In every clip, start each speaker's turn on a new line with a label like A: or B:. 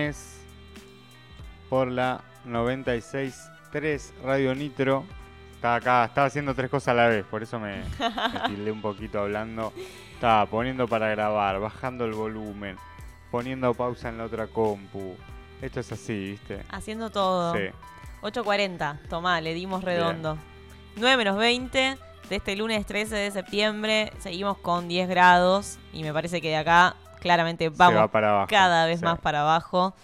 A: lunes por la 96.3 Radio Nitro. Estaba acá, estaba haciendo tres cosas a la vez, por eso me, me tildé un poquito hablando. Estaba poniendo para grabar, bajando el volumen, poniendo pausa en la otra compu. Esto es así, ¿viste?
B: Haciendo todo.
A: Sí.
B: 8.40, tomá, le dimos redondo. 9 menos 20 de este lunes 13 de septiembre. Seguimos con 10 grados y me parece que de acá claramente vamos
A: va para abajo.
B: cada vez
A: sí.
B: más para abajo.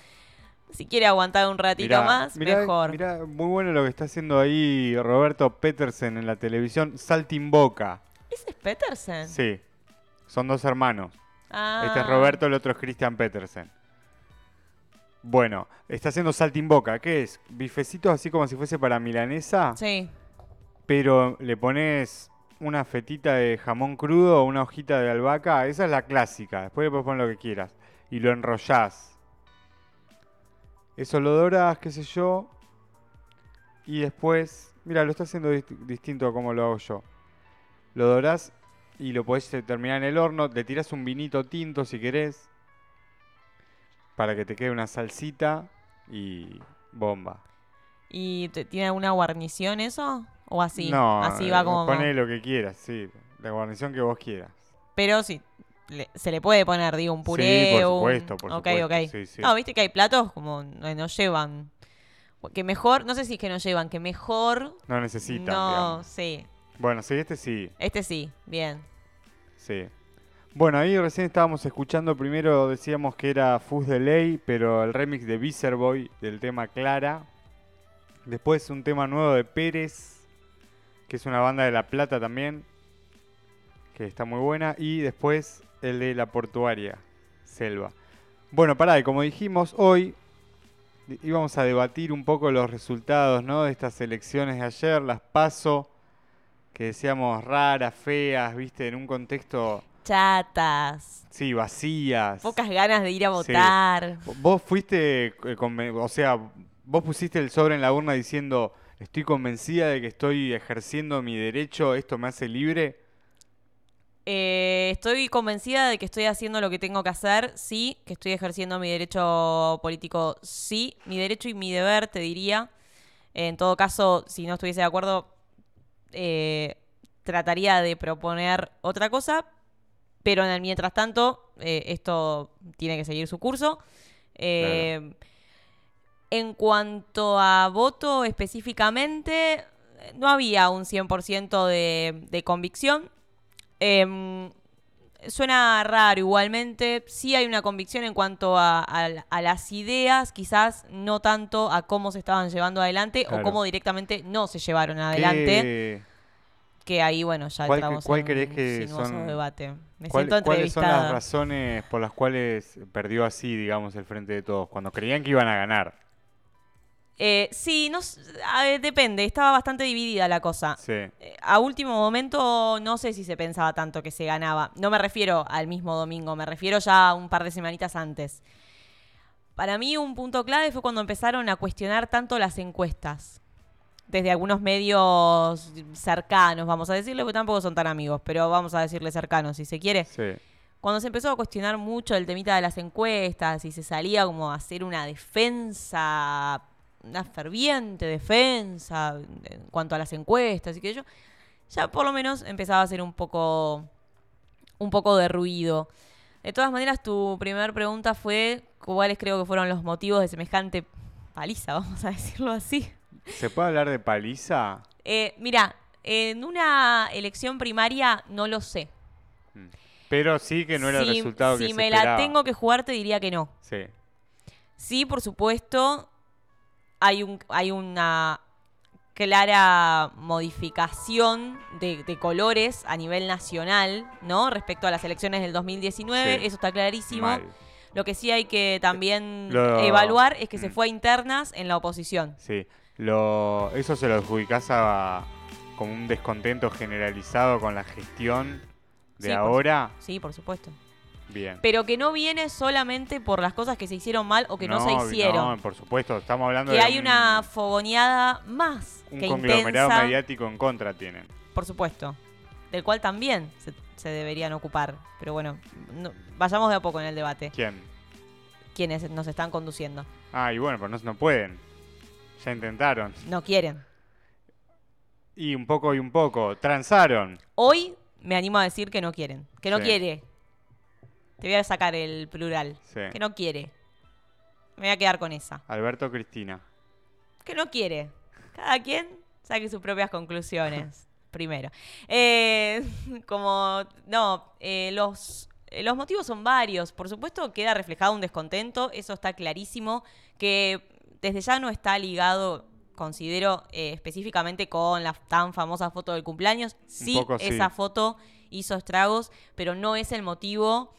B: Si quiere aguantar un ratito
A: Mirá,
B: más,
A: mirá,
B: mejor.
A: mirá, muy bueno lo que está haciendo ahí Roberto Petersen en la televisión. Saltimboca.
B: ¿Ese es Petersen?
A: Sí. Son dos hermanos.
B: Ah.
A: Este es Roberto, el otro es Christian Petersen. Bueno, está haciendo saltimboca. ¿Qué es? Bifecitos así como si fuese para milanesa,
B: Sí.
A: pero le pones una fetita de jamón crudo o una hojita de albahaca. Esa es la clásica. Después le puedes poner lo que quieras. Y lo enrollás. Eso lo dorás, qué sé yo. Y después, mira, lo está haciendo dist- distinto a como lo hago yo. Lo dorás y lo podés terminar en el horno. Le tirás un vinito tinto si querés. Para que te quede una salsita y bomba.
B: ¿Y te- tiene alguna guarnición eso? ¿O así?
A: No,
B: así va
A: eh,
B: como...
A: Poné lo que quieras, sí. La guarnición que vos quieras.
B: Pero sí, le- se le puede poner, digo, un puré
A: por
B: o un-
A: supuesto, por supuesto,
B: ok.
A: sí, sí.
B: No, viste que hay platos como no, no llevan... Que mejor, no sé si es que no llevan, que mejor...
A: No necesitan,
B: no,
A: digamos.
B: sí.
A: Bueno, sí, este sí,
B: Este sí, bien.
A: sí. Bueno, ahí recién estábamos escuchando, primero decíamos que era Fuzz de Ley, pero el remix de Boy del tema Clara. Después un tema nuevo de Pérez, que es una banda de La Plata también, que está muy buena. Y después el de La Portuaria, Selva. Bueno, pará, y como dijimos, hoy íbamos a debatir un poco los resultados ¿no? de estas elecciones de ayer, las paso, que decíamos raras, feas, viste, en un contexto,
B: Chatas.
A: sí, vacías.
B: Pocas ganas de ir a
A: Sí.
B: votar.
A: Vos fuiste, eh, o sea, vos pusiste el sobre en la urna diciendo, estoy convencida de que estoy ejerciendo mi derecho, esto me hace libre.
B: Eh, estoy convencida de que estoy haciendo lo que tengo que hacer, sí, que estoy ejerciendo mi derecho político, sí, mi derecho y mi deber, te diría. En todo caso, si no estuviese de acuerdo, eh, trataría de proponer otra cosa, pero en el mientras tanto, eh, esto tiene que seguir su curso. Eh, En cuanto a voto específicamente, no había un 100% de, de convicción. Em, suena raro igualmente. Sí hay una convicción en cuanto a, a- a las ideas, quizás no tanto a cómo se estaban llevando adelante
A: Claro.
B: o cómo directamente no se llevaron adelante.
A: ¿Qué-
B: Que ahí, bueno, ya
A: ¿Cuál-
B: entramos
A: cuál
B: en
A: crees que son-
B: debate. Me
A: cuál-
B: siento
A: ¿Cuáles son las razones por las cuales perdió así, digamos, el frente de todos? Cuando creían que iban a ganar.
B: Eh, sí, no, depende. Estaba bastante dividida la cosa.
A: Sí.
B: Eh, A último momento no sé si se pensaba tanto que se ganaba. No me refiero al mismo domingo, me refiero ya a un par de semanitas antes. Para mí un punto clave fue cuando empezaron a cuestionar tanto las encuestas. Desde algunos medios cercanos, vamos a decirle, porque tampoco son tan amigos, pero vamos a decirle cercanos si se quiere.
A: Sí.
B: Cuando se empezó a cuestionar mucho el temita de las encuestas y se salía como a hacer una defensa, una ferviente defensa en cuanto a las encuestas y que yo, ya por lo menos empezaba a hacer un poco, un poco de ruido. De todas maneras, tu primera pregunta fue cuáles creo que fueron los motivos de semejante paliza, vamos a decirlo así.
A: ¿Se puede hablar de paliza?
B: Eh, mira, en una elección primaria no lo sé.
A: Pero sí que no era el
B: Si-
A: resultado que
B: si
A: se
B: me
A: esperaba.
B: la tengo que jugar, te diría que no.
A: Sí.
B: Sí, por supuesto, hay, un, hay una clara modificación de, de colores a nivel nacional, ¿no? Respecto a las elecciones del 2019,
A: Sí.
B: eso está clarísimo.
A: Mal.
B: Lo que sí hay que también
A: Lo-
B: evaluar es que se
A: Mm.
B: fue a internas en la oposición.
A: Sí. Lo, eso se lo adjudicás a como un descontento generalizado con la gestión de
B: Sí, por
A: ahora.
B: Sí, por supuesto.
A: Bien.
B: Pero que no viene solamente por las cosas que se hicieron mal o que no, se hicieron.
A: No, por supuesto, estamos hablando
B: que
A: de
B: hay
A: un,
B: una fogoneada más
A: un
B: que
A: conglomerado
B: intensa.
A: mediático en contra tienen.
B: por supuesto, del cual también se, se deberían ocupar. Pero bueno, no- vayamos de a poco en el debate.
A: ¿Quién?
B: quienes nos están conduciendo.
A: Ah, y bueno, pero no, no pueden. Ya intentaron.
B: No quieren.
A: Y un poco y un poco. Transaron.
B: Hoy me animo a decir que no quieren. Que no
A: Sí.
B: quiere. Te voy a sacar el plural.
A: Sí.
B: Que no quiere. Me voy a quedar con esa.
A: Alberto Cristina.
B: Que no quiere. Cada quien saque sus propias conclusiones. primero. Eh, como, no, eh, los, eh, los motivos son varios. Por supuesto, queda reflejado un descontento. Eso está clarísimo. Que desde ya no está ligado, considero, eh, específicamente con la tan famosa foto del cumpleaños. Sí,
A: poco sí.
B: esa foto hizo estragos, pero no es el motivo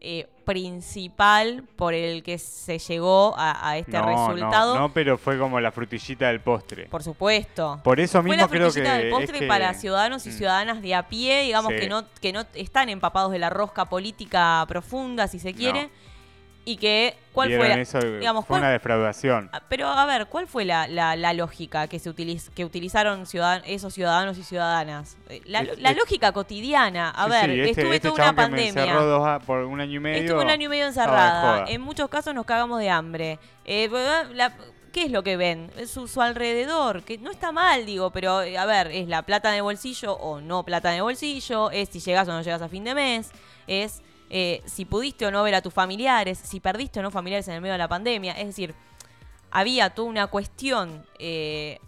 B: eh, principal por el que se llegó a, a este
A: no,
B: resultado.
A: No, no, pero fue como la frutillita del postre. Por,
B: Por supuesto.
A: eso
B: Fue
A: mismo
B: la
A: creo que.
B: frutillita del
A: es
B: postre
A: que-
B: para ciudadanos y
A: Mm.
B: ciudadanas de a pie, digamos,
A: Sí.
B: que, no, que no están empapados de la rosca política profunda, si se quiere.
A: No.
B: Y que, ¿cuál fue la,
A: eso,
B: digamos,
A: fue
B: cuál-
A: una defraudación.
B: Ah, Pero a ver, ¿cuál fue la, la- la lógica que se utiliz- que utilizaron ciudadan- esos ciudadanos y ciudadanas? Eh, La,
A: Es-
B: la
A: es-
B: lógica cotidiana. A
A: Sí,
B: ver,
A: sí, este-
B: estuve
A: este
B: toda una pandemia.
A: dos a- por un año y medio.
B: Estuve un año y medio encerrada. En muchos casos nos cagamos de hambre. Eh, ¿Qué es lo que ven? Es Su, su alrededor, que no está mal, digo, pero eh, a ver, es la plata de bolsillo o no plata de bolsillo, es si llegas o no llegas a fin de mes, es eh, si pudiste o no ver a tus familiares, si perdiste o no familiares en el medio de la pandemia. Es decir, había toda una cuestión eh,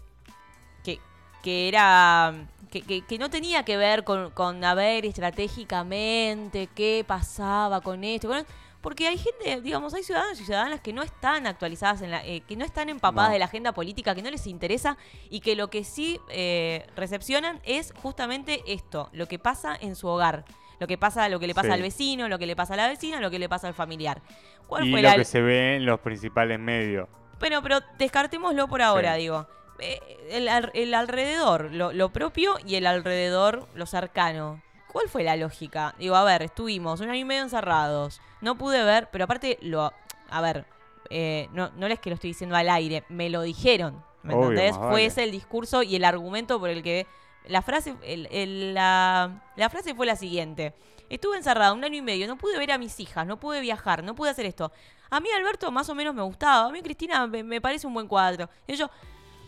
B: que, que era. Que, que- que no tenía que ver con, con a ver estratégicamente qué pasaba con esto. con- porque hay gente, digamos, hay ciudadanos y ciudadanas que no están actualizadas, en la, eh, que no están empapadas
A: No.
B: de la agenda política, que no les interesa y que lo que sí eh, recepcionan es justamente esto, lo que pasa en su hogar. Lo que pasa, lo que le pasa
A: Sí.
B: al vecino, lo que le pasa a la vecina, lo que le pasa al familiar. ¿Cuál
A: Y
B: fue
A: lo
B: la,
A: que se ve en los principales medios.
B: bueno, pero descartémoslo por ahora,
A: Sí.
B: digo. Eh, El, al- el alrededor, lo, lo propio y el alrededor, lo cercano. ¿Cuál fue la lógica? Digo, a ver, estuvimos un año y medio encerrados. No pude ver, pero aparte, lo a ver, eh, no, no les que lo estoy diciendo al aire, me lo dijeron. ¿Me
A: Obvio,
B: entendés? Fue
A: vale.
B: ese el discurso y el argumento por el que. La frase, el- el- la, la frase fue la siguiente. Estuve encerrada un año y medio, no pude ver a mis hijas, no pude viajar, no pude hacer esto. A mí Alberto más o menos me gustaba, a mí Cristina me, me parece un buen cuadro. Y yo,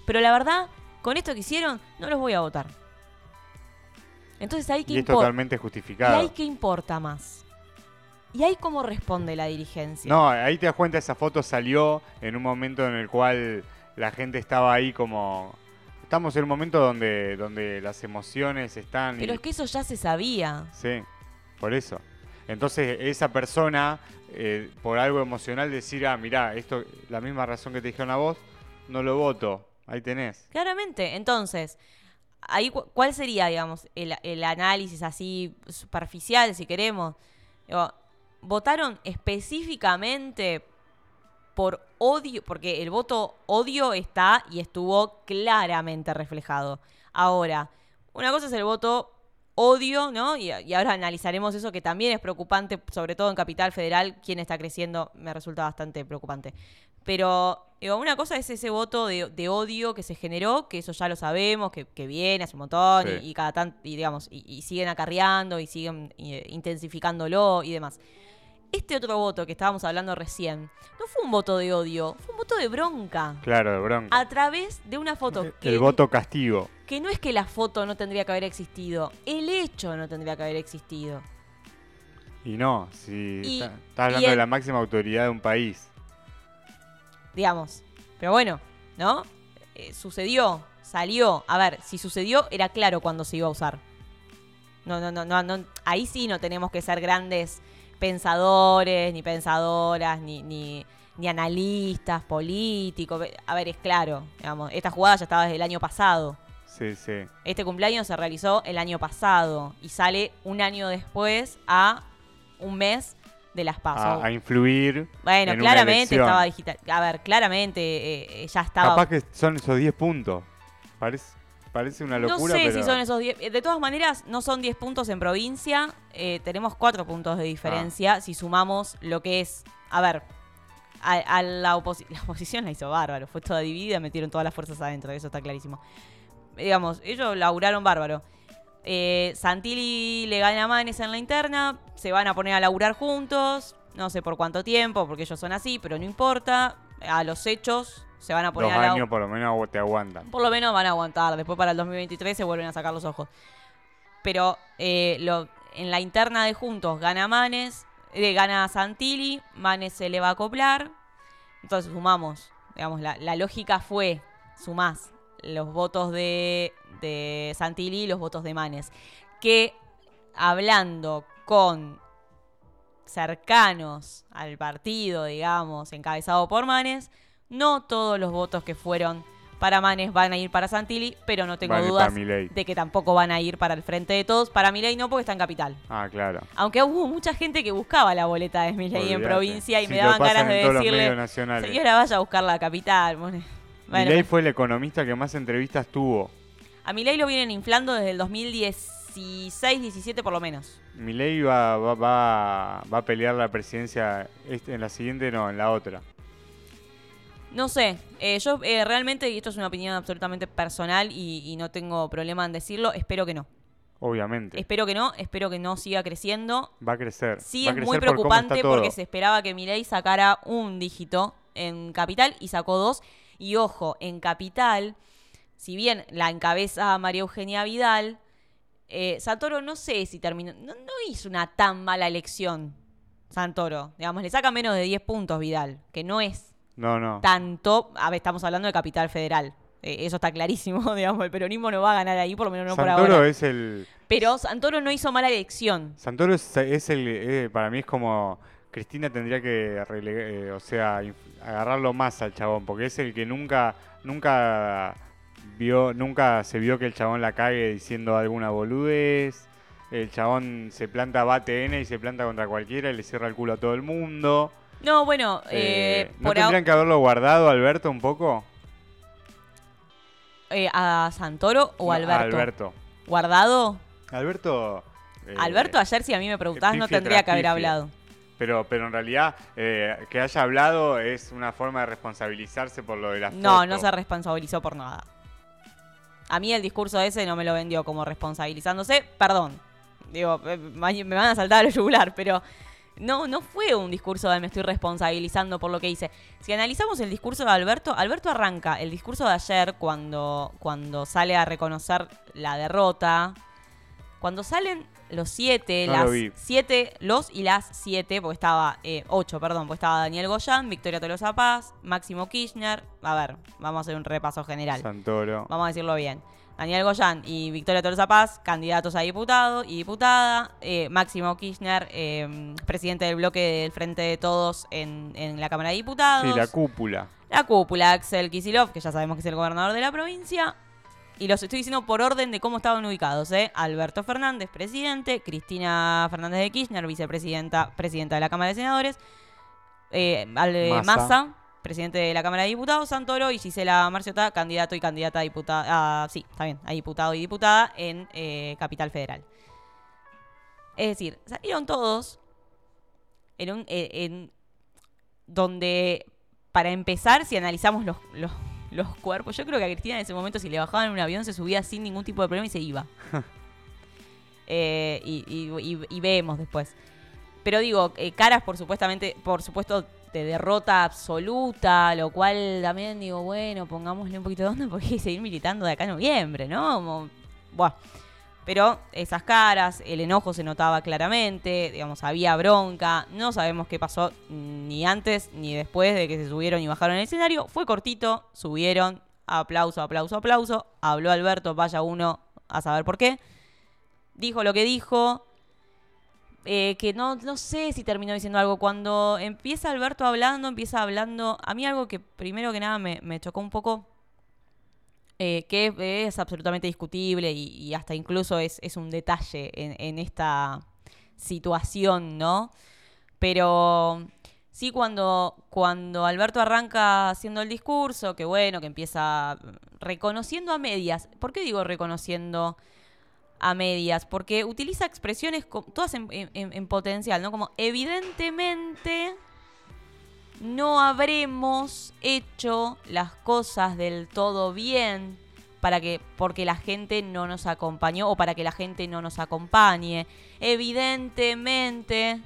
B: pero la verdad, con esto que hicieron, no los voy a votar. Entonces ahí que
A: Y es totalmente
B: Y
A: justificado.
B: ahí qué importa más. Y ahí cómo responde la dirigencia.
A: No, ahí te das cuenta, esa foto salió en un momento en el cual la gente estaba ahí como... Estamos en un momento donde, donde las emociones están...
B: Pero
A: y-
B: es que eso ya se sabía.
A: Sí, por eso. Entonces esa persona, eh, por algo emocional, decir, ah, mirá, esto, la misma razón que te dijeron a vos, no lo voto. Ahí tenés.
B: Claramente. Entonces, ahí cu- ¿cuál sería, digamos, el, el análisis así superficial, si queremos? Digo, votaron específicamente por odio, porque el voto odio está y estuvo claramente reflejado. Ahora, una cosa es el voto odio, ¿no? Y, y ahora analizaremos eso que también es preocupante, sobre todo en Capital Federal, quien está creciendo, me resulta bastante preocupante. Pero digo, una cosa es ese voto de, de odio que se generó, que eso ya lo sabemos, que, que viene hace un montón
A: Sí.
B: y, y cada tanto, y digamos, y, y siguen acarreando y siguen eh, intensificándolo y demás. Este otro voto que estábamos hablando recién, no fue un voto de odio, fue un voto de bronca.
A: Claro, de bronca.
B: A través de una foto que,
A: El voto castigo.
B: que no es que la foto no tendría que haber existido, el hecho no tendría que haber existido.
A: Y no, si
B: Y-
A: está- estás hablando de la máxima autoridad de un país.
B: digamos. Pero bueno, ¿no? Eh, sucedió, salió. A ver, si sucedió, era claro cuando se iba a usar. No, no, no, no, no. Ahí sí no tenemos que ser grandes pensadores, ni pensadoras, ni, ni, ni analistas políticos. A ver, es claro, digamos, esta jugada ya estaba desde el año pasado.
A: Sí, sí.
B: Este cumpleaños se realizó el año pasado y sale un año después a un mes de las pasos.
A: A, a influir.
B: Bueno,
A: en
B: claramente estaba digital. A ver, claramente eh, eh, ya estaba.
A: Capaz que son esos 10 puntos. Parece, parece una
B: no
A: locura,
B: sé
A: pero...
B: si son esos 10. eh, De todas maneras, no son 10 puntos en provincia. eh, tenemos 4 puntos de
A: Ah.
B: diferencia si sumamos lo que es. A ver, a, a la, oposi- la oposición la hizo bárbaro. Fue toda dividida, metieron todas las fuerzas adentro. Eso está clarísimo. Digamos, ellos laburaron bárbaro. Eh, Santilli le gana a Manes en la interna. Se van a poner a laburar juntos. no sé por cuánto tiempo, porque ellos son así, pero no importa. A los hechos se van a poner
A: Dos
B: al lado-
A: años por lo menos te aguantan.
B: por lo menos van a aguantar. Después para el 2023 se vuelven a sacar los ojos. Pero eh, lo, en la interna de Juntos gana Manes, eh, gana Santilli, Manes se le va a acoplar. Entonces sumamos. Digamos, la, la lógica fue, sumás los votos de, de Santilli y los votos de Manes. Que hablando con cercanos al partido, digamos, encabezado por Manes, no todos los votos que fueron para Manes van a ir para Santilli, pero no tengo dudas de que tampoco van a ir para el frente de todos. Para Milei no, porque está en capital.
A: Ah, claro.
B: Aunque hubo mucha gente que buscaba la boleta de Milei en provincia y me daban ganas de decirle, señora, vaya a buscar la capital. Bueno,
A: Milei fue el economista que más entrevistas tuvo.
B: a Milei lo vienen inflando desde el 2016, 17 por lo menos.
A: Milei va, va, va, va a pelear la presidencia este- en la siguiente, no, en la otra.
B: No sé, eh, yo eh, realmente, y esto es una opinión absolutamente personal y, y no tengo problema en decirlo, espero que no.
A: Obviamente.
B: Espero que no, espero que no siga creciendo.
A: Va a crecer.
B: Sí
A: va
B: es
A: crecer
B: muy preocupante porque se esperaba que Milei sacara un dígito en Capital y sacó dos. Y ojo, en Capital, si bien la encabeza María Eugenia Vidal, eh, Santoro no sé si terminó, no, no hizo una tan mala elección. Santoro, digamos, le saca menos de 10 puntos Vidal, que no es
A: No, no.
B: tanto, a ver, estamos hablando de Capital Federal. Eh, eso está clarísimo, digamos, el peronismo no va a ganar ahí, por lo menos no por
A: Santoro
B: ahora.
A: es el.
B: Pero Santoro no hizo mala elección.
A: Santoro es, es el. eh, para mí es como. Cristina tendría que, rele- eh, o sea, agarrarlo más al chabón, porque es el que nunca, nunca vio, nunca se vio que el chabón la cague diciendo alguna boludez. El chabón se planta, bate N y se planta contra cualquiera y le cierra el culo a todo el mundo.
B: No, bueno,
A: Eh,
B: eh,
A: ¿No
B: por
A: tendrían que haberlo guardado, Alberto, un poco?
B: Eh, ¿A Santoro o
A: No, a
B: Alberto?
A: Alberto.
B: ¿Guardado?
A: Alberto. eh,
B: Alberto, ayer si a mí me preguntás, no tendría que haber hablado.
A: Pero, pero en realidad, que haya hablado es una forma de responsabilizarse por lo de la
B: No,
A: foto.
B: no se responsabilizó por nada. A mí el discurso ese no me lo vendió como responsabilizándose. Perdón. Digo, me van a saltar al yugular, pero no, no fue un discurso de me estoy responsabilizando por lo que hice. Si analizamos el discurso de Alberto, Alberto arranca el discurso de ayer cuando, cuando sale a reconocer la derrota. Cuando salen los siete,
A: No
B: las
A: lo
B: siete, los y las siete, porque estaba, eh, ocho, perdón, porque estaba Daniel Goyán, Victoria Tolosa Paz, Máximo Kirchner. A ver, vamos a hacer un repaso general.
A: Santoro.
B: Vamos a decirlo bien. Daniel Goyán y Victoria Tolosa Paz, candidatos a diputado y diputada. Eh, Máximo Kirchner, eh, presidente del bloque del Frente de Todos en, en la Cámara de Diputados.
A: Sí, la cúpula.
B: La cúpula, Axel Kisilov, que ya sabemos que es el gobernador de la provincia. Y los estoy diciendo por orden de cómo estaban ubicados, ¿eh? Alberto Fernández, presidente. Cristina Fernández de Kirchner, vicepresidenta, presidenta de la Cámara de Senadores. Eh, eh,
A: Massa.
B: Massa, presidente de la Cámara de Diputados. Santoro y Gisela Marciota, candidato y candidata a diputada. sí, está bien, a diputado y diputada en eh, Capital Federal. Es decir, salieron todos en un. eh, en- donde, para empezar, si analizamos los, los, los cuerpos, yo creo que a Cristina en ese momento, si le bajaban en un avión, se subía sin ningún tipo de problema y se iba. Eh, y, y- y- y vemos después. Pero digo, eh, caras por supuestamente, por supuesto, de derrota absoluta, lo cual también digo, bueno, pongámosle un poquito de onda porque hay que seguir militando de acá a noviembre, ¿no? Como, buah. Pero esas caras, el enojo se notaba claramente, digamos, había bronca, no sabemos qué pasó ni antes ni después de que se subieron y bajaron el escenario, fue cortito, subieron, aplauso, aplauso, aplauso, habló Alberto, vaya uno a saber por qué, dijo lo que dijo, eh, que no, no sé si terminó diciendo algo. Cuando empieza Alberto hablando, empieza hablando. A mí algo que primero que nada me, me chocó un poco, eh, que es absolutamente discutible y, hasta incluso es, es un detalle en, esta situación, ¿no? Pero sí cuando, cuando Alberto arranca haciendo el discurso, que bueno, que empieza reconociendo a medias. ¿Por qué digo reconociendo a medias? Porque utiliza expresiones todas en potencial, ¿no? Como evidentemente no habremos hecho las cosas del todo bien para que porque la gente no nos acompañó o para que la gente no nos acompañe. Evidentemente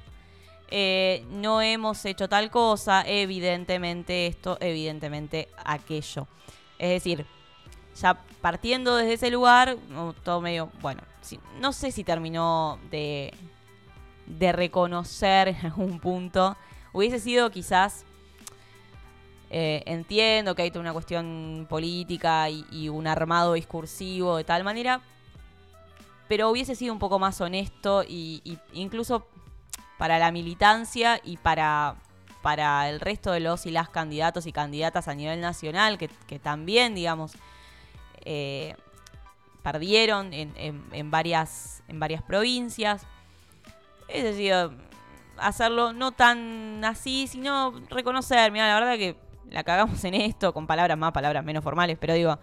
B: eh, no hemos hecho tal cosa, evidentemente esto, evidentemente aquello. Es decir, ya partiendo desde ese lugar, todo medio, bueno, no sé si terminó de, de reconocer en algún punto. Hubiese sido quizás, eh, entiendo que hay toda una cuestión política y, y un armado discursivo de tal manera, pero hubiese sido un poco más honesto y, incluso para la militancia y para, para el resto de los y las candidatos y candidatas a nivel nacional, que, también, digamos, eh, perdieron en, en- en varias, en varias provincias. Es decir, hacerlo no tan así, sino reconocer, mira, la verdad que la cagamos en esto, con palabras más, palabras menos formales, pero digo,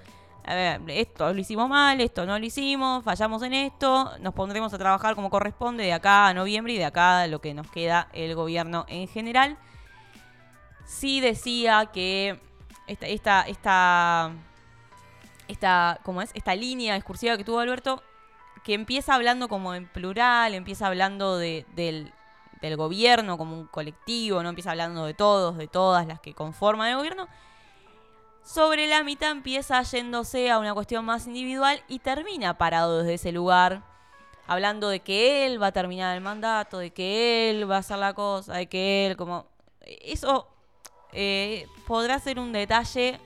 B: a ver, esto lo hicimos mal, esto no lo hicimos, fallamos en esto, nos pondremos a trabajar como corresponde de acá a noviembre y de acá a lo que nos queda el gobierno en general. Sí decía que esta, esta, esta, esta, ¿cómo es? Esta línea discursiva que tuvo Alberto, que empieza hablando como en plural, empieza hablando de- del, del gobierno como un colectivo, no empieza hablando de todos, de todas las que conforman el gobierno. Sobre la mitad empieza yéndose a una cuestión más individual y termina parado desde ese lugar, hablando de que él va a terminar el mandato, de que él va a hacer la cosa, de que él como... Eso eh, podrá ser un detalle...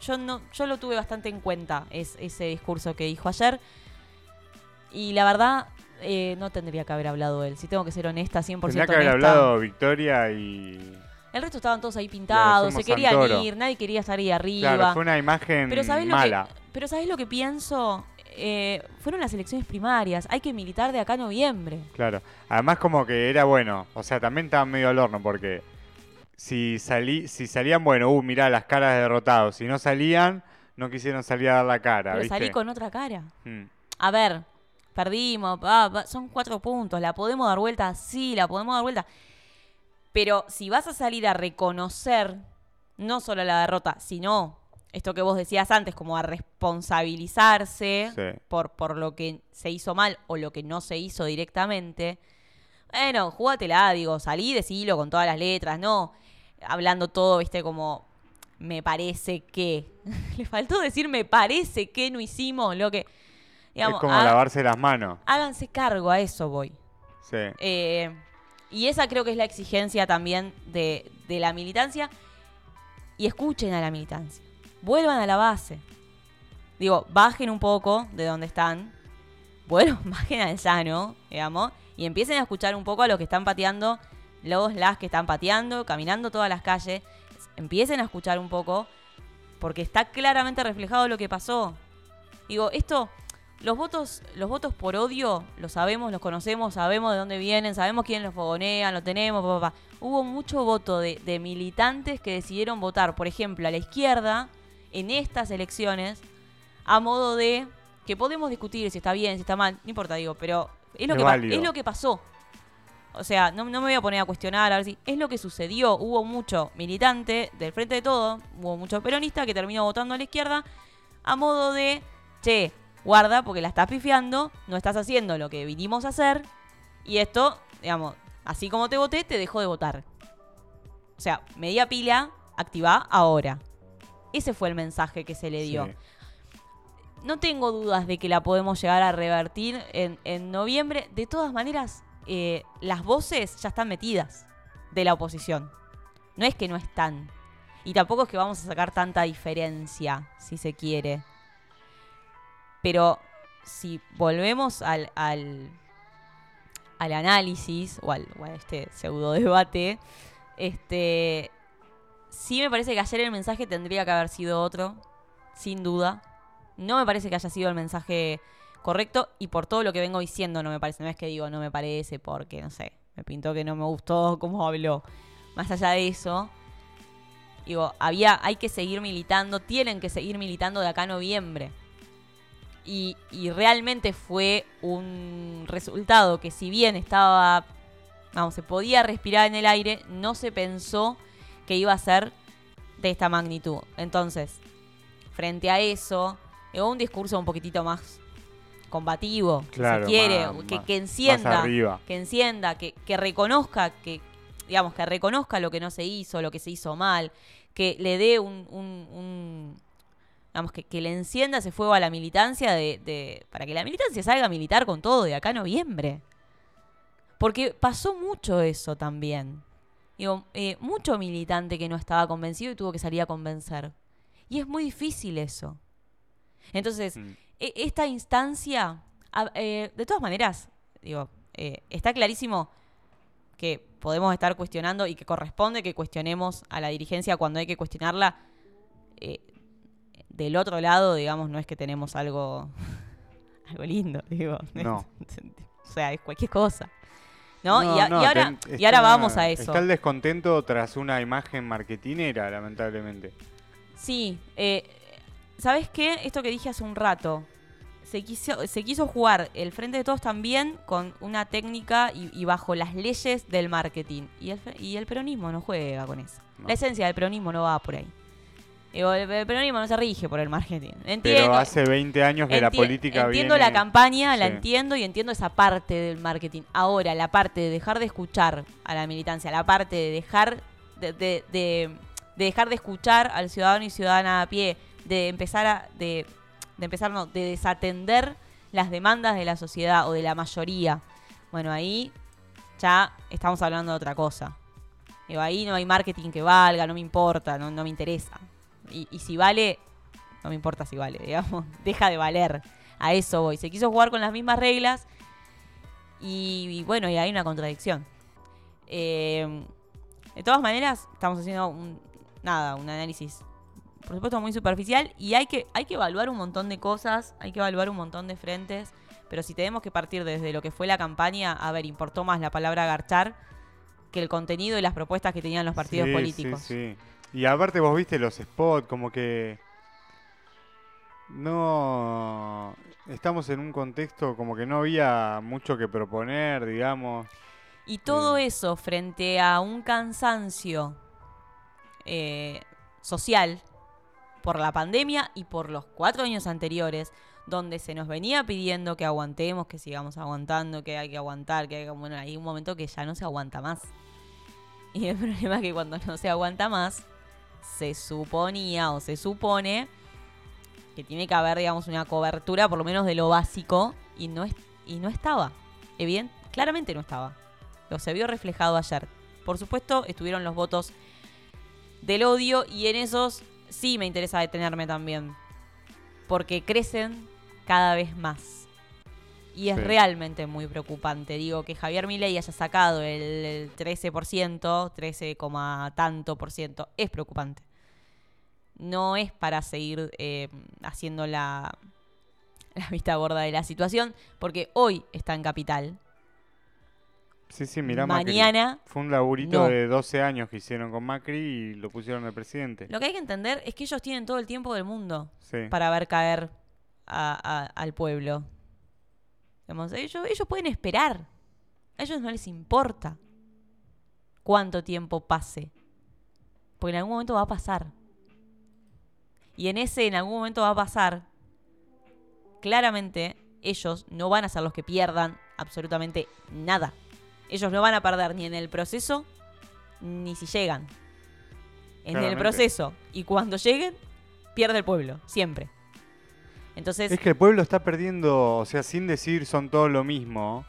B: Yo, no, yo lo tuve bastante en cuenta, es, ese discurso que dijo ayer. Y la verdad, eh, no tendría que haber hablado él. Si tengo que ser honesta, 100%
A: Tendría que haber
B: honesta.
A: hablado Victoria y.
B: El resto estaban todos ahí pintados, se querían
A: Santoro.
B: ir, nadie quería estar ahí arriba.
A: Claro, fue una imagen
B: pero ¿sabés lo
A: mala.
B: que pero ¿sabés lo que pienso? Eh, fueron las elecciones primarias, hay que militar de acá a noviembre.
A: Claro. Además como que era bueno, o sea, también estaba medio al horno porque si salí, si salían, bueno, uh, mirá las caras de derrotados. Si no salían, no quisieron salir a dar la cara,
B: Pero
A: ¿viste?
B: salí con otra cara.
A: Mm.
B: A ver, perdimos, pa, son cuatro puntos, ¿la podemos dar vuelta? Sí, la podemos dar vuelta. Pero si vas a salir a reconocer no solo la derrota, sino esto que vos decías antes, como a responsabilizarse
A: Sí.
B: por, por lo que se hizo mal o lo que no se hizo directamente, bueno, jugátela, digo, salí, decilo con todas las letras, no hablando todo, viste, como me parece que. Le faltó decir me parece que no hicimos lo que. Digamos,
A: es como lavarse las manos.
B: háganse cargo, a eso voy.
A: Sí.
B: Eh, y esa creo que es la exigencia también de, de la militancia. Y escuchen a la militancia. Vuelvan a la base. Digo, bajen un poco de donde están. Bueno, bajen al llano, digamos. Y empiecen a escuchar un poco a los que están pateando, los, las que están pateando, caminando todas las calles. Empiecen a escuchar un poco. Porque está claramente reflejado lo que pasó. Digo, esto, los votos, los votos por odio, lo sabemos, los conocemos, sabemos de dónde vienen, sabemos quién los fogonean, lo tenemos, pa, pa, pa. Hubo mucho voto de, de militantes que decidieron votar, por ejemplo, a la izquierda en estas elecciones, a modo de que podemos discutir si está bien, si está mal, no importa, digo, pero es lo,
A: Es
B: que, es lo que pasó. O sea, no, no me voy a poner a cuestionar, a ver si es lo que sucedió. Hubo mucho militante del frente de todo, hubo mucho peronista que terminó votando a la izquierda a modo de, che, guarda porque la estás pifiando, no estás haciendo lo que vinimos a hacer y esto, digamos, así como te voté, te dejo de votar. O sea, media pila, activa ahora. Ese fue el mensaje que se le dio.
A: Sí.
B: No tengo dudas de que la podemos llegar a revertir en, en noviembre. De todas maneras, eh, las voces ya están metidas de la oposición. No es que no están. Y tampoco es que vamos a sacar tanta diferencia, si se quiere. Pero si volvemos al, al, al análisis o al, o a este pseudo debate, este, sí me parece que ayer el mensaje tendría que haber sido otro, sin duda. No me parece que haya sido el mensaje correcto y por todo lo que vengo diciendo no me parece. No es que digo no me parece porque, no sé, me pintó que no me gustó cómo habló. Más allá de eso, digo, había, hay que seguir militando, tienen que seguir militando de acá a noviembre. Y, y realmente fue un resultado que si bien estaba, vamos, se podía respirar en el aire, no se pensó que iba a ser de esta magnitud. Entonces, frente a eso, llegó un discurso un poquitito más combativo, si
A: Claro,
B: se quiere,
A: más-
B: que, que encienda, que encienda, que, que reconozca, que digamos, que reconozca lo que no se hizo, lo que se hizo mal, que le dé un, un- un- digamos, que, que le encienda ese fuego a la militancia de, de- para que la militancia salga a militar con todo de acá a noviembre. Porque pasó mucho eso también. Digo, eh, mucho militante que no estaba convencido y tuvo que salir a convencer. Y es muy difícil eso. Entonces,
A: Mm.
B: e- esta instancia, eh, de todas maneras, digo, eh, está clarísimo que podemos estar cuestionando y que corresponde que cuestionemos a la dirigencia cuando hay que cuestionarla. Del otro lado, digamos, no es que tenemos algo, algo lindo, digo.
A: No.
B: o sea, es cualquier cosa. ¿no? y, a-
A: no,
B: y ahora, y ahora vamos a eso.
A: Está el descontento tras una imagen marketinera, lamentablemente.
B: Sí, eh, ¿sabes qué? Esto que dije hace un rato. Se quiso, se quiso jugar el Frente de Todos también con una técnica y, y bajo las leyes del marketing. Y el, y el peronismo no juega con eso.
A: No.
B: La esencia del peronismo no va por ahí. Digo, el, peronismo no se rige por el marketing.
A: Pero
B: Entiendo,
A: hace 20 años que la política
B: entiendo
A: viene...
B: la campaña, la entiendo y entiendo esa parte del marketing. Ahora, la parte de dejar de escuchar a la militancia, la parte de dejar de, de- de- de dejar de escuchar al ciudadano y ciudadana a pie, de empezar a de, de empezar no, de desatender las demandas de la sociedad o de la mayoría. Bueno, ahí ya estamos hablando de otra cosa. Digo, ahí no hay marketing que valga, no me importa, no, no me interesa. Y, y si vale, no me importa si vale, digamos, deja de valer. A eso voy. Se quiso jugar con las mismas reglas y, y bueno, y hay una contradicción. Eh, de todas maneras, estamos haciendo un, nada, un análisis, por supuesto, muy superficial y hay que, hay que evaluar un montón de cosas, hay que evaluar un montón de frentes, pero si tenemos que partir desde lo que fue la campaña, a ver, importó más la palabra garchar que el contenido y las propuestas que tenían los partidos
A: Sí,
B: políticos.
A: Sí, sí. Y aparte vos viste los spots, como que... No... Estamos en un contexto como que no había mucho que proponer, digamos.
B: Y todo
A: Eh.
B: eso frente a un cansancio eh, social por la pandemia y por los cuatro años anteriores, donde se nos venía pidiendo que aguantemos, que sigamos aguantando, que hay que aguantar, que hay que... Bueno, hay un momento que ya no se aguanta más. Y el problema es que cuando no se aguanta más, se suponía o se supone que tiene que haber, digamos, una cobertura por lo menos de lo básico y no, es, y no estaba. Evident, claramente no estaba. Lo se vio reflejado ayer. Por supuesto, estuvieron los votos del odio y en esos sí me interesa detenerme también. Porque crecen cada vez más. Y es
A: Sí.
B: realmente muy preocupante. Digo, que Javier Milei haya sacado el, el 13%, 13, coma tanto por ciento, es preocupante. No es para seguir eh, haciendo la, la vista gorda de la situación, porque hoy está en capital.
A: Sí, sí, mirá Macri.
B: Mañana
A: Fue un laburito
B: no.
A: de 12 años que hicieron con Macri y lo pusieron de presidente.
B: Lo que hay que entender es que ellos tienen todo el tiempo del mundo
A: Sí.
B: para ver caer a- a- al pueblo. Digamos, ellos, ellos pueden esperar. A ellos no les importa cuánto tiempo pase. Porque en algún momento va a pasar. Y en ese en algún momento va a pasar, claramente ellos no van a ser los que pierdan absolutamente nada. Ellos no van a perder ni en el proceso ni si llegan. En el proceso. Y cuando lleguen, pierde el pueblo, siempre. Entonces,
A: Es que el pueblo está perdiendo, o sea, sin decir son todos lo mismo.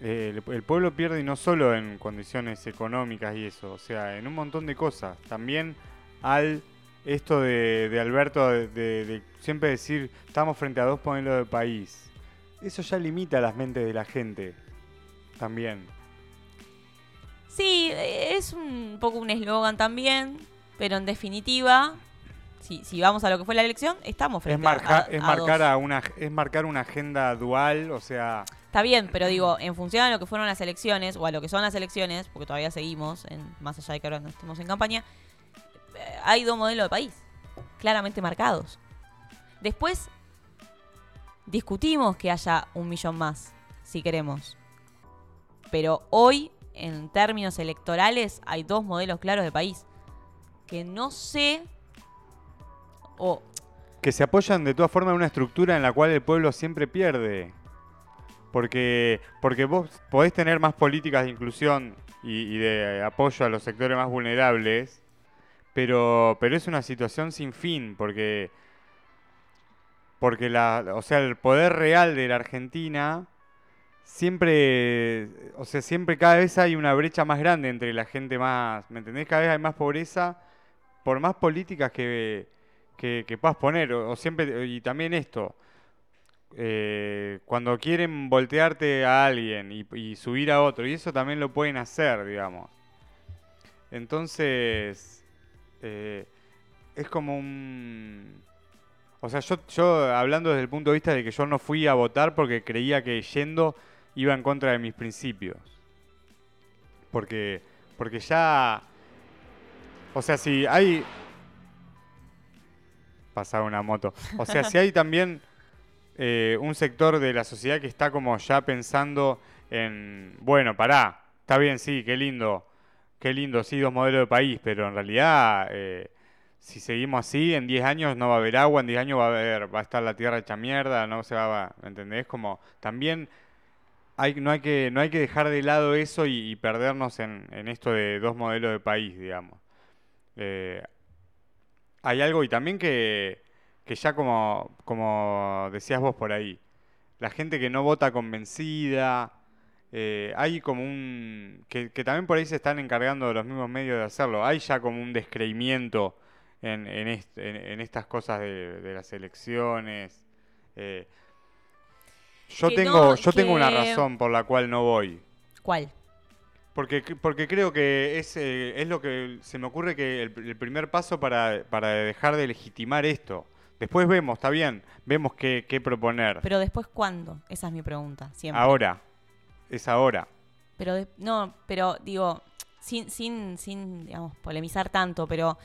A: eh, el, el pueblo pierde y no solo en condiciones económicas y eso, o sea, en un montón de cosas. También al esto de, de Alberto de, de- de siempre decir estamos frente a dos modelos de país. Eso ya limita las mentes de la gente. También.
B: sí, es un poco un eslogan también, pero en definitiva, si, si vamos a lo que fue la elección, estamos
A: Es,
B: frente a-
A: marca-
B: a,
A: es
B: a
A: marcar
B: dos.
A: a una es marcar una agenda dual, o sea,
B: Está bien, pero digo, en función a lo que fueron las elecciones, o a lo que son las elecciones, porque todavía seguimos, en, más allá de que ahora no estemos en campaña, eh, hay dos modelos de país, claramente marcados. Después, discutimos que haya un millón más, si queremos. Pero hoy, en términos electorales, hay dos modelos claros de país. Que no sé, o
A: que se apoyan de todas formas en una estructura en la cual el pueblo siempre pierde. Porque, porque vos podés tener más políticas de inclusión y, y de apoyo a los sectores más vulnerables, pero, pero es una situación sin fin, porque, porque la, o sea, el poder real de la Argentina siempre, o sea, siempre cada vez hay una brecha más grande entre la gente más, ¿me entendés? Cada vez hay más pobreza por más políticas que, que, que puedas poner, o, siempre, y también esto, eh, cuando quieren voltearte a alguien y, y subir a otro, y eso también lo pueden hacer, digamos. Entonces, eh, es como un... O sea, yo, yo hablando desde el punto de vista de que yo no fui a votar porque creía que yendo iba en contra de mis principios. Porque, porque ya... O sea, si hay... Pasaba una moto. O sea, si hay también eh, un sector de la sociedad que está como ya pensando en, bueno, pará, está bien, sí, qué lindo, qué lindo, sí, dos modelos de país, pero en realidad, eh, si seguimos así, en 10 años no va a haber agua, en 10 años va a haber, va a estar la tierra hecha mierda, no se va, a- ¿me entendés? Como también hay, no hay que, no hay que dejar de lado eso y, y perdernos en, en esto de dos modelos de país, digamos. Eh, hay algo y también que, que ya como, como decías vos por ahí, la gente que no vota convencida, eh, hay como un... Que, que también por ahí se están encargando los mismos medios de hacerlo, hay ya como un descreimiento en, en, est- en- en estas cosas de, de las elecciones. eh. yo
B: Que
A: tengo,
B: no,
A: yo tengo una razón por la cual no voy.
B: ¿Cuál?
A: Porque, porque creo que es, eh, es lo que se me ocurre que el, el primer paso para, para dejar de legitimar esto. Después vemos, está bien, vemos qué, qué proponer.
B: Pero después, ¿cuándo? Esa es mi pregunta, siempre.
A: ahora, es ahora.
B: Pero de- no, pero digo, sin, sin, sin, digamos, polemizar tanto, pero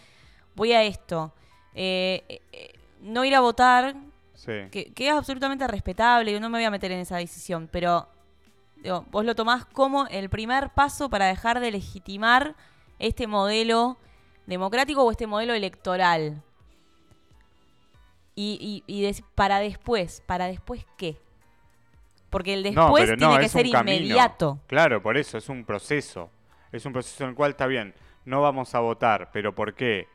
B: voy a esto. Eh, eh, eh, no ir a votar,
A: Sí.
B: que, que es absolutamente respetable, yo no me voy a meter en esa decisión, pero digo, vos lo tomás como el primer paso para dejar de legitimar este modelo democrático o este modelo electoral. Y, y, y des- para después, ¿para después qué? Porque el
A: No,
B: después tiene que ser
A: camino.
B: inmediato.
A: Claro, por eso, es un proceso. Es un proceso en el cual está bien, no vamos a votar, pero ¿por qué?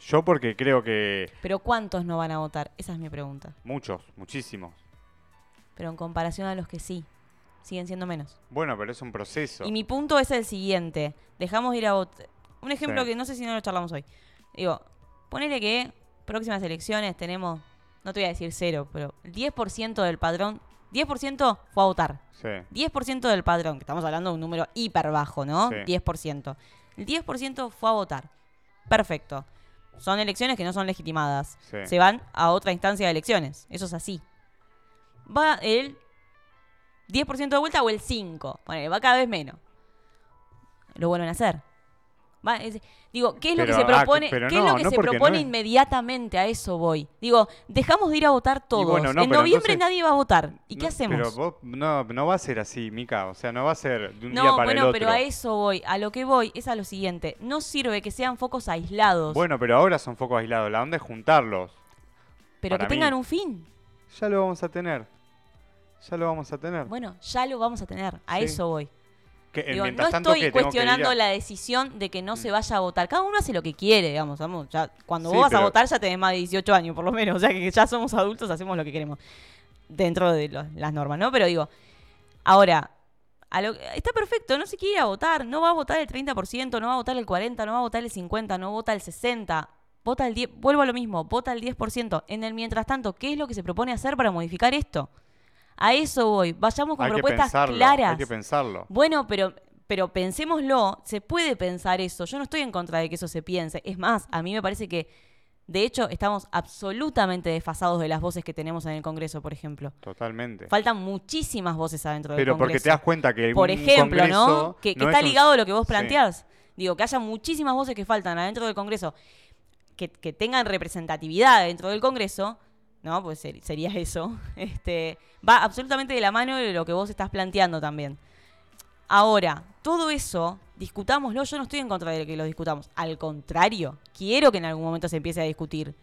A: Yo porque creo que
B: Pero ¿cuántos no van a votar? Esa es mi pregunta.
A: muchos, muchísimos.
B: Pero en comparación a los que sí, siguen siendo menos.
A: Bueno, pero es un proceso.
B: Y mi punto es el siguiente. Dejamos de ir a votar. Un ejemplo
A: Sí.
B: que no sé si no lo charlamos hoy. Digo, ponele que próximas elecciones tenemos, no te voy a decir cero, pero el 10% del padrón, 10% fue a votar.
A: Sí,
B: 10% del padrón, que estamos hablando de un número hiper bajo, ¿no?
A: Sí.
B: 10%. El 10% fue a votar. Perfecto. Son elecciones que no son legitimadas.
A: Sí.
B: Se van a otra instancia de elecciones. Eso es así. Va el 10% de vuelta o el 5%. Ponele, va cada vez menos. Lo vuelven a hacer. Va, es- digo, ¿qué es lo que se
A: ah,
B: propone? ¿Qué es lo que
A: no
B: se
A: no
B: propone
A: es-
B: inmediatamente? A eso voy. Digo, dejamos de ir a votar todos.
A: bueno,
B: en noviembre
A: entonces-
B: nadie va a votar. ¿Y qué hacemos?
A: Pero vos, no, no va a ser así, Mica. O sea, no va a ser de un día
B: No,
A: para el
B: bueno,
A: otro.
B: pero a eso voy. A lo que voy es a lo siguiente. No sirve que sean focos aislados,
A: Bueno, pero ahora son focos aislados. La onda es juntarlos.
B: pero que
A: mí-
B: tengan un fin.
A: Ya lo vamos a tener. Ya lo vamos a tener.
B: Bueno, ya lo vamos a tener. A
A: Sí.
B: eso voy.
A: Que, eh,
B: Digo, no estoy
A: que que
B: cuestionando
A: a-
B: la decisión de que no se
A: Mm.
B: vaya a votar. Cada uno hace lo que quiere, digamos. vamos, ya, cuando
A: Sí,
B: vos vas a votar ya tenés más de 18 años, por lo menos. O sea que ya somos adultos, hacemos lo que queremos. Dentro de lo- las normas, ¿no? Pero digo, ahora, a lo- está perfecto, no se quiere ir a votar. No va a votar el 30%, no va a votar el 40%, no va a votar el 50%, no vota el 60%. Vota el 10%, vuelvo a lo mismo, vota el 10%. En el mientras tanto, ¿qué es lo que se propone hacer para modificar esto? A eso voy. Vayamos con
A: hay
B: propuestas
A: pensarlo.
B: claras.
A: Hay que pensarlo.
B: Bueno, pero, pero pensémoslo, se puede pensar eso. Yo no estoy en contra de que eso se piense. Es más, a mí me parece que, de hecho, estamos absolutamente desfasados de las voces que tenemos en el Congreso, por ejemplo.
A: Totalmente.
B: Faltan muchísimas voces adentro del
A: Pero porque
B: Congreso.
A: te das cuenta que el
B: por ejemplo, ¿no? Que, que está ligado a lo que vos
A: Sí.
B: planteás. Digo, que haya muchísimas voces que faltan adentro del Congreso, que, que tengan representatividad dentro del Congreso, ¿no? Pues ser- sería eso. Este, va absolutamente de la mano de lo que vos estás planteando también. Ahora, todo eso, discutámoslo, yo no estoy en contra de que lo discutamos. Al contrario, quiero que en algún momento se empiece a discutir.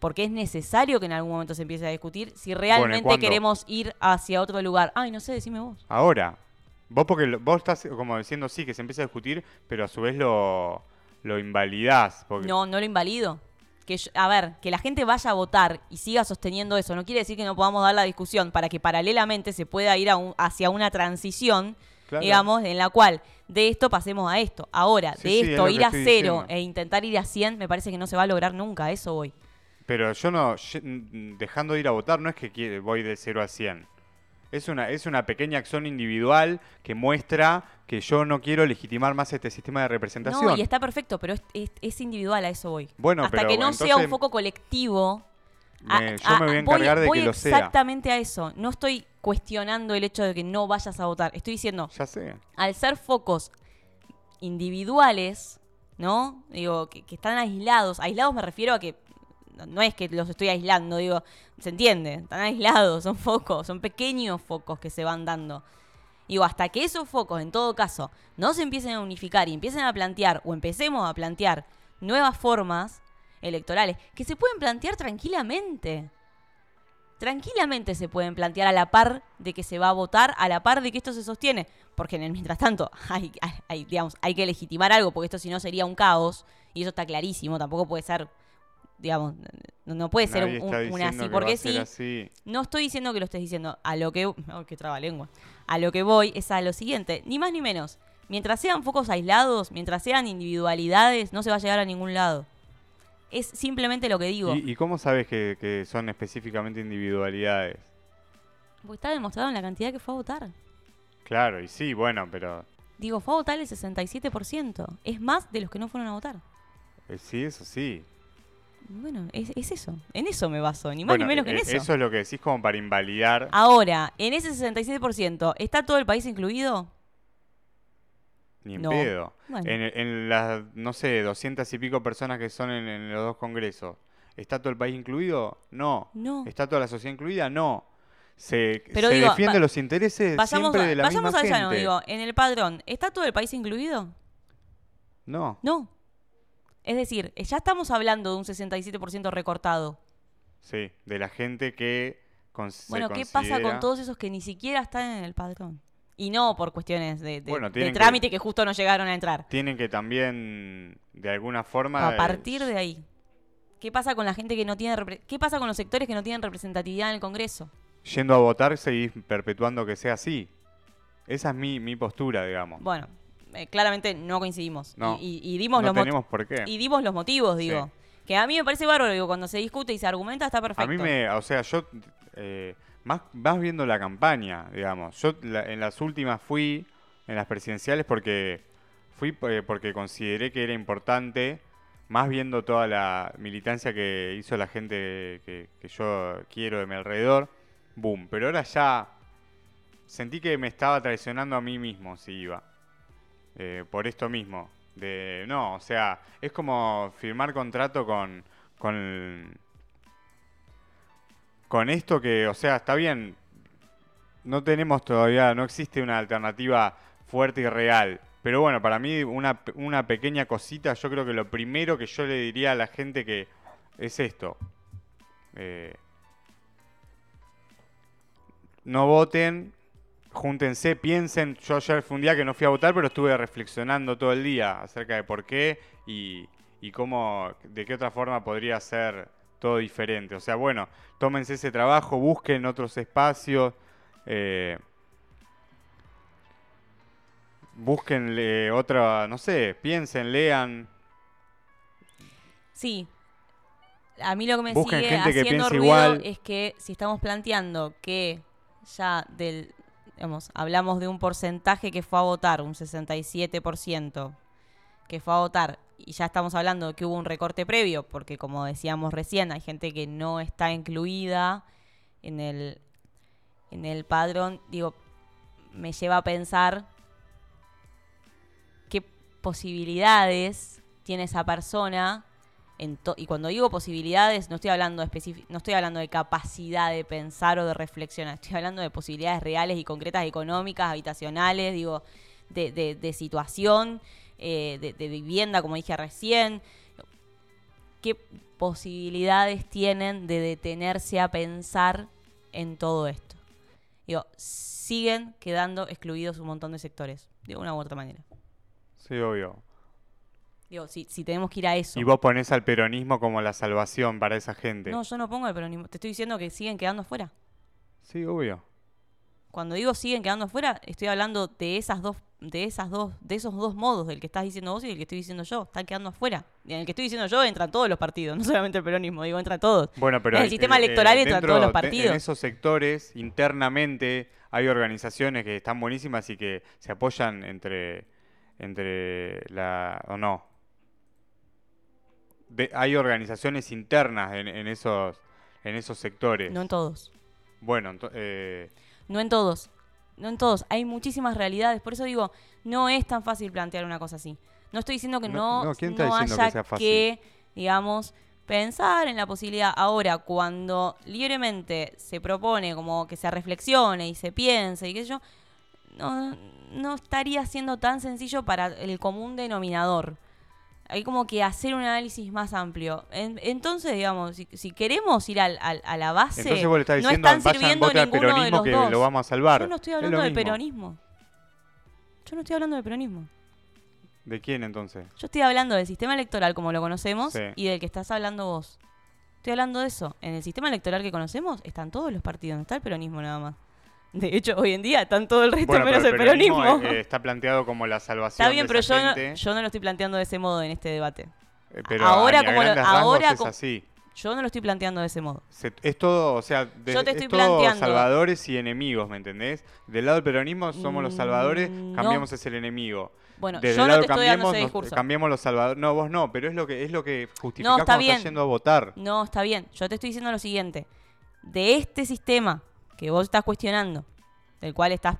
B: porque es necesario que en algún momento se empiece a discutir si realmente queremos ir hacia otro lugar. Ay, no sé, decime vos.
A: Ahora, vos porque lo- vos estás como diciendo sí, que se empieza a discutir, pero a su vez lo, lo invalidás. Porque,
B: No, no lo invalido. Que yo- a ver, que la gente vaya a votar y siga sosteniendo eso, no quiere decir que no podamos dar la discusión para que paralelamente se pueda ir a un- hacia una transición,
A: Claro.
B: digamos, en la cual de esto pasemos a esto. Ahora,
A: Sí,
B: de
A: sí, es
B: esto ir a cero
A: diciendo.
B: e intentar ir a 100, me parece que no se va a lograr nunca, eso voy.
A: Pero yo no, dejando de ir a votar, no es que voy de 0 a 100. Es una, es una pequeña acción individual que muestra que yo no quiero legitimar más este sistema de representación.
B: No, y está perfecto, pero es, es- es individual, a eso voy.
A: Bueno,
B: Hasta
A: pero
B: que no sea un foco colectivo. a-
A: yo
B: a-
A: me voy a
B: voy-
A: encargar de
B: voy
A: que lo sea.
B: Exactamente a eso. No estoy cuestionando el hecho de que no vayas a votar. Estoy diciendo,
A: Ya sé.
B: al ser focos individuales, ¿no? Digo, que, que están aislados. Aislados me refiero a que no- es que los estoy aislando, digo, se entiende, están aislados, son focos, son pequeños focos que se van dando. Digo, hasta que esos focos, en todo caso, no se empiecen a unificar y empiecen a plantear, o empecemos a plantear nuevas formas electorales, que se pueden plantear tranquilamente. Tranquilamente se pueden plantear a la par de que se va a votar, a la par de que esto se sostiene. Porque en el mientras tanto hay- hay, digamos, hay que legitimar algo, porque esto si no sería un caos, y eso está clarísimo, tampoco puede ser, digamos, no, no puede ser un, así,
A: que
B: porque sí,
A: así.
B: no estoy diciendo que lo estés diciendo. A lo que. Ay, qué trabalengua. A lo que voy es a lo siguiente. Ni más ni menos. Mientras sean focos aislados, mientras sean individualidades, no se va a llegar a ningún lado. Es simplemente lo que digo.
A: ¿Y, y cómo sabes que, que son específicamente individualidades?
B: Porque está demostrado en la cantidad que fue a votar.
A: Claro, y sí, bueno, pero
B: Digo, fue a votar el 67%. Es más de los que no fueron a votar.
A: eh, sí, eso sí.
B: Bueno, es, es eso. En eso me baso. Ni más
A: Bueno,
B: ni menos que en
A: eh,
B: eso.
A: es lo que decís como para invalidar.
B: Ahora, en ese 67%, ¿está todo el país incluido?
A: Ni en
B: No.
A: pedo.
B: Bueno.
A: En, en las, no sé, doscientas y pico personas que son en, en los dos congresos, ¿está todo el país incluido? No.
B: No.
A: ¿Está toda la sociedad incluida? No. Se,
B: Pero
A: se
B: digo,
A: defiende los intereses
B: Vayamos,
A: siempre
B: a-
A: de la
B: vayamos
A: misma
B: al llano, digo, en el padrón, ¿está todo el país incluido?
A: No.
B: No. Es decir, eh, ya estamos hablando de un 67% recortado.
A: Sí, de la gente que con-
B: Bueno, ¿qué pasa con todos esos que ni siquiera están en el padrón? Y no por cuestiones de, de-
A: Bueno,
B: de
A: tienen que-
B: trámite que... justo no llegaron a entrar.
A: Tienen que también, de alguna forma...
B: A partir de ahí. ¿Qué pasa con la gente que no tiene... ¿Qué pasa con los sectores que no tienen representatividad en el Congreso?
A: Yendo a votar, seguís perpetuando que sea así. Esa es mi, mi postura, digamos.
B: Bueno, eh, claramente no coincidimos.
A: No.
B: Y, y- y dimos
A: no
B: los
A: tenemos por qué.
B: y dimos los motivos, digo. Que a mí me parece bárbaro, digo, cuando se discute y se argumenta está perfecto.
A: A mí me, o sea, yo eh, más, más viendo la campaña, digamos. Yo la- en las últimas fui, en las presidenciales, porque fui eh, porque consideré que era importante, más viendo toda la militancia que hizo la gente que, que yo quiero de mi alrededor. Boom. Pero ahora ya sentí que me estaba traicionando a mí mismo si iba. Eh, por esto mismo. De, no, o sea, es como firmar contrato con, con, con esto que, o sea, está bien, no tenemos todavía, no existe una alternativa fuerte y real. Pero bueno, para mí una, una pequeña cosita, yo creo que lo primero que yo le diría a la gente que es esto. Eh, no voten, júntense, piensen. Yo ayer fue un día que no fui a votar, pero estuve reflexionando todo el día acerca de por qué y, y cómo, de qué otra forma podría ser todo diferente. O sea, bueno, tómense ese trabajo, busquen otros espacios. eh, Búsquenle otra, no sé, piensen, lean.
B: Sí. A mí lo que me
A: Busquen
B: sigue
A: gente
B: haciendo ruido
A: igual.
B: es que si estamos planteando que ya del, hablamos de un porcentaje que fue a votar, un 67% que fue a votar, y ya estamos hablando de que hubo un recorte previo, porque como decíamos recién, hay gente que no está incluida en el, en el padrón, digo, me lleva a pensar qué posibilidades tiene esa persona y cuando digo posibilidades no estoy hablando de no estoy hablando de capacidad de pensar o de reflexionar estoy hablando de posibilidades reales y concretas económicas habitacionales digo de, de- de situación eh, de, de vivienda como dije recién qué posibilidades tienen de detenerse a pensar en todo esto. Digo, siguen quedando excluidos un montón de sectores, de una u otra manera.
A: Sí, obvio.
B: Digo, si, si tenemos que ir a eso.
A: Y vos ponés al peronismo como la salvación para esa gente.
B: No, yo no pongo el peronismo. Te estoy diciendo que siguen quedando afuera.
A: Sí, obvio.
B: Cuando digo siguen quedando afuera, estoy hablando de esas dos, de esas dos, de esos dos modos, del que estás diciendo vos y del que estoy diciendo yo. Están quedando afuera. Y en el que estoy diciendo yo entran todos los partidos, no solamente el peronismo, digo, entran todos.
A: Bueno, pero
B: En el
A: eh,
B: sistema
A: eh,
B: electoral entran
A: dentro
B: todos los
A: de-
B: partidos.
A: en esos sectores, internamente, hay organizaciones que están buenísimas y que se apoyan entre, entre la... o no. De- hay organizaciones internas en, en esos, en esos sectores.
B: No en todos.
A: Bueno, ento- eh,
B: No en todos. No en todos. Hay muchísimas realidades. Por eso digo, no es tan fácil plantear una cosa así. No estoy diciendo que
A: No,
B: no,
A: no, ¿quién está
B: no
A: diciendo que
B: haya
A: sea fácil?
B: que, digamos, pensar en la posibilidad. Ahora, cuando libremente se propone como que se reflexione y se piense y qué sé yo, no, no estaría siendo tan sencillo para el común denominador. Hay como que hacer un análisis más amplio. En- entonces, digamos, si, si queremos ir al- al- a la base,
A: entonces vos le estás
B: no están sirviendo ninguno de
A: peronismo
B: los
A: que
B: dos.
A: lo vamos a salvar.
B: Yo no estoy
A: Es
B: hablando del
A: mismo.
B: peronismo. Yo no estoy hablando del peronismo.
A: ¿De quién entonces?
B: Yo estoy hablando del sistema electoral como lo conocemos
A: Sí.
B: y del que estás hablando vos. Estoy hablando de eso. En el sistema electoral que conocemos están todos los partidos, no está el peronismo nada más. De hecho, hoy en día están todo el resto
A: Bueno,
B: menos
A: pero
B: el peronismo.
A: eh, está planteado como la salvación
B: está bien,
A: de
B: pero
A: esa
B: yo no,
A: gente,
B: yo no lo estoy planteando de ese modo en este debate.
A: eh, pero
B: ahora
A: a,
B: como lo- ahora
A: es así.
B: Yo no lo estoy planteando de ese modo.
A: Se- es todo, o sea, de-
B: Yo te
A: es
B: estoy
A: todo
B: planteando-
A: salvadores y enemigos, ¿me entendés? Del lado del peronismo somos los salvadores,
B: Mm,
A: cambiamos
B: no.
A: es el enemigo.
B: Bueno,
A: Desde
B: yo
A: el
B: no te estoy dando ese
A: nos-
B: discurso.
A: cambiemos los salvadores. No, vos no, pero es lo que es lo que justificás
B: No, está
A: cuando
B: bien.
A: estás yendo a votar.
B: No, está bien. Yo te estoy diciendo lo siguiente. De este sistema que vos estás cuestionando, del cual estás,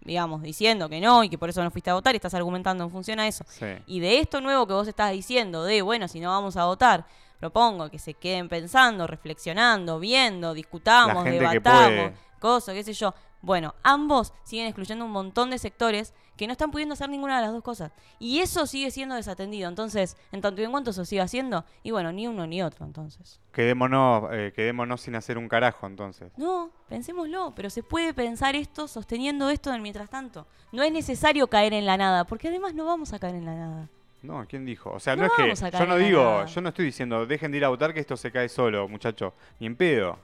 B: digamos, diciendo que no y que por eso no fuiste a votar y estás argumentando en función a eso.
A: Sí.
B: Y de esto nuevo que vos estás diciendo, de, bueno, si no vamos a votar, propongo que se queden pensando, reflexionando, viendo, discutamos, debatamos, cosas, qué sé yo. Bueno, ambos siguen excluyendo un montón de sectores que no están pudiendo hacer ninguna de las dos cosas. Y eso sigue siendo desatendido. Entonces, en tanto y en cuanto eso siga haciendo, y bueno, ni uno ni otro, entonces.
A: Quedémonos, eh, quedémonos sin hacer un carajo, entonces.
B: No, pensémoslo, pero se puede pensar esto sosteniendo esto en el mientras tanto. No es necesario caer en la nada, porque además no vamos a caer en la nada.
A: No, ¿quién dijo? O sea, no,
B: No
A: es que yo no digo,
B: nada.
A: yo no estoy diciendo, dejen de ir a votar que esto se cae solo, muchacho. Ni en pedo.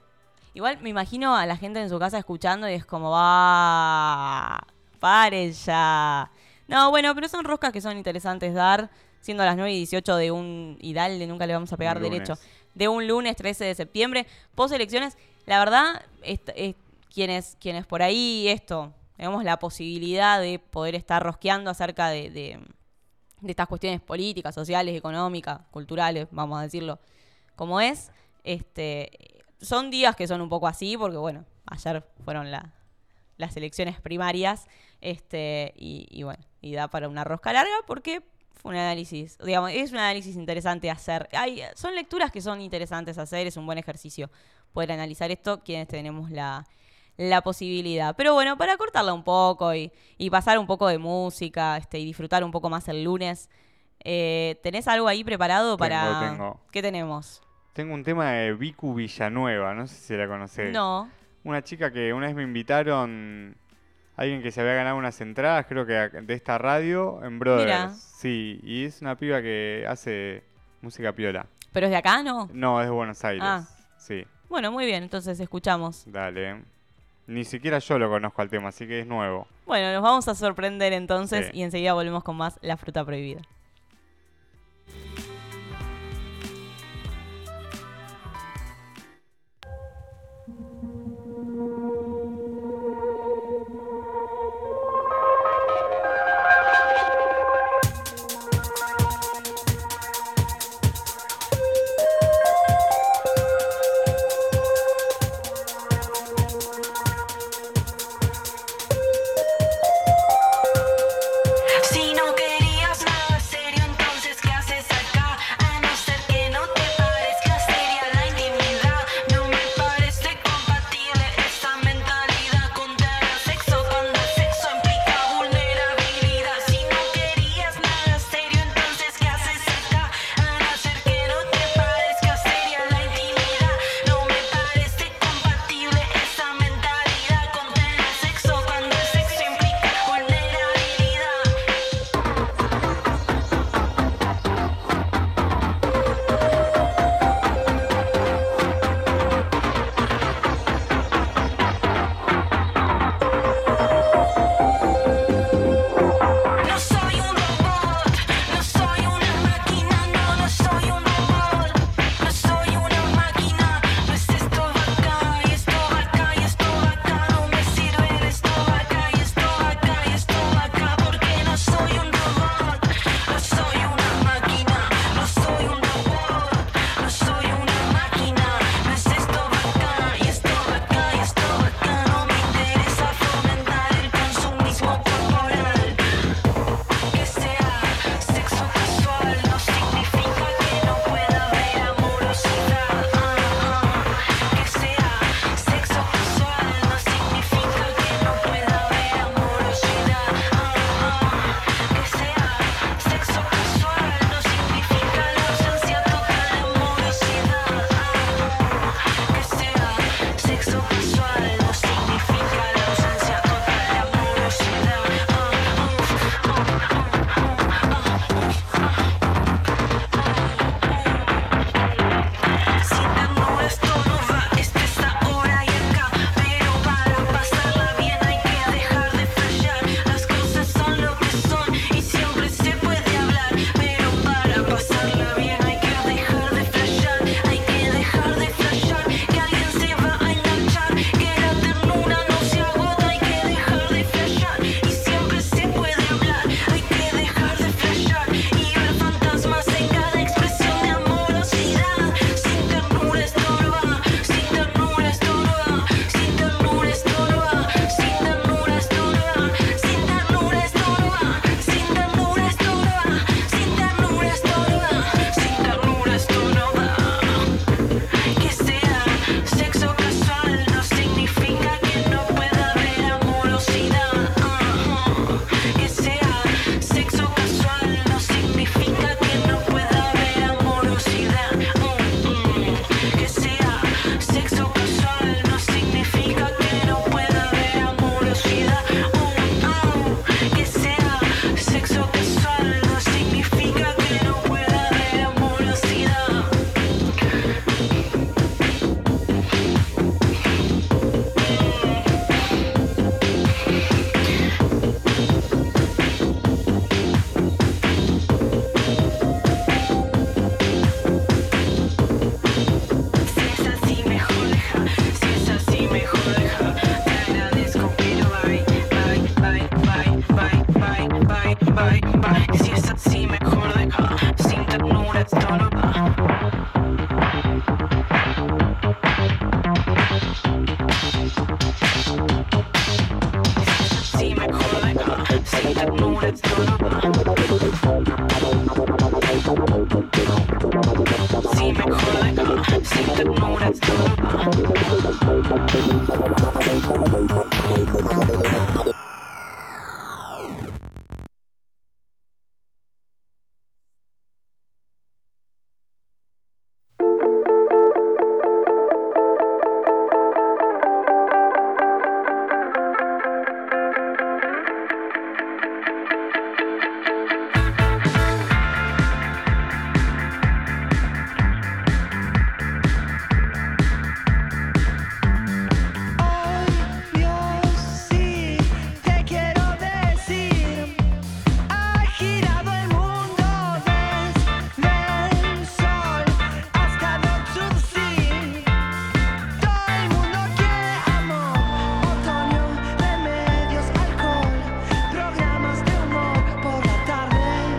B: Igual me imagino a la gente en su casa escuchando y es como, va, paren ya. No, bueno, pero son roscas que son interesantes dar, siendo las 9 y 18 de un, y dale, nunca le vamos a pegar derecho, de un lunes 13 de septiembre, post elecciones, la verdad, est- es- quienes, quienes por ahí esto, tenemos la posibilidad de poder estar rosqueando acerca de, de, de estas cuestiones políticas, sociales, económicas, culturales, vamos a decirlo como es, este, son días que son un poco así, porque bueno, ayer fueron la- las elecciones primarias, este, y, y bueno, y da para una rosca larga porque fue un análisis, digamos, es un análisis interesante hacer. Hay, son lecturas que son interesantes hacer, es un buen ejercicio poder analizar esto, quienes tenemos la, la posibilidad. Pero bueno, para cortarla un poco y, y pasar un poco de música este, y disfrutar un poco más el lunes, eh, ¿tenés algo ahí preparado para...
A: tengo.
B: ¿Qué tenemos?
A: Tengo un tema de Vicu Villanueva, no sé si la conocés.
B: No.
A: Una chica que una vez me invitaron, alguien que se había ganado unas entradas, creo que de esta radio, en Brothers.
B: Mira.
A: Sí, y es una piba que hace música piola.
B: ¿Pero es de acá, no?
A: No, es de Buenos Aires.
B: Ah.
A: Sí,
B: Bueno, muy bien, entonces escuchamos.
A: dale. Ni siquiera yo lo conozco al tema, así que es nuevo.
B: Bueno, nos vamos a sorprender entonces
A: Sí.
B: y enseguida volvemos con más La Fruta Prohibida.